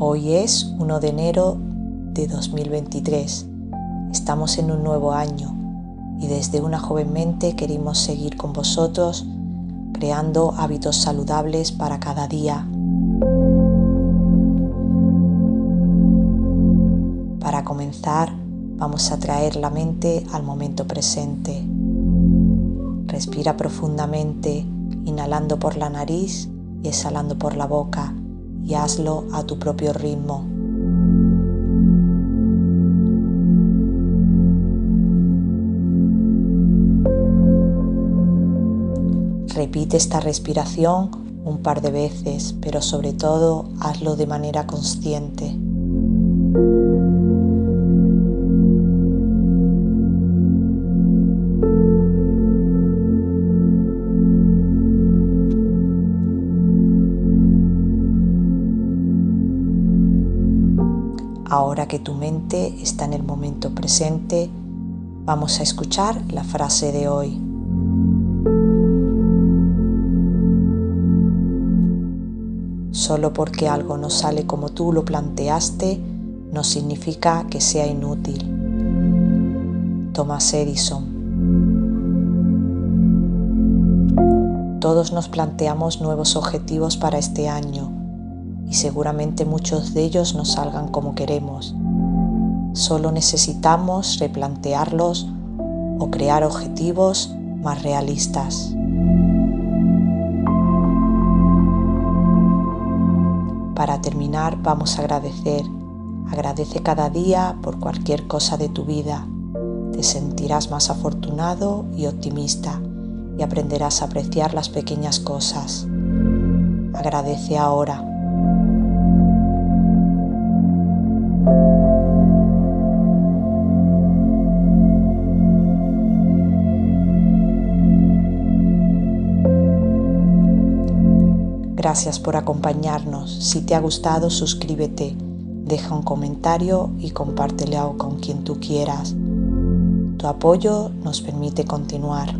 Hoy es 1 de enero de 2023. Estamos en un nuevo año y desde una joven mente queremos seguir con vosotros creando hábitos saludables para cada día. Para comenzar, vamos a traer la mente al momento presente. Respira profundamente, inhalando por la nariz y exhalando por la boca y hazlo a tu propio ritmo. Repite esta respiración un par de veces, pero sobre todo hazlo de manera consciente. Ahora que tu mente está en el momento presente, vamos a escuchar la frase de hoy. Solo porque algo no sale como tú lo planteaste, no significa que sea inútil. Thomas Edison. Todos nos planteamos nuevos objetivos para este año y seguramente muchos de ellos no salgan como queremos. Solo necesitamos replantearlos o crear objetivos más realistas. Para terminar vamos a agradecer. Agradece cada día por cualquier cosa de tu vida. Te sentirás más afortunado y optimista y aprenderás a apreciar las pequeñas cosas. Agradece ahora. Gracias por acompañarnos. Si te ha gustado, suscríbete, deja un comentario y compártelo con quien tú quieras. Tu apoyo nos permite continuar.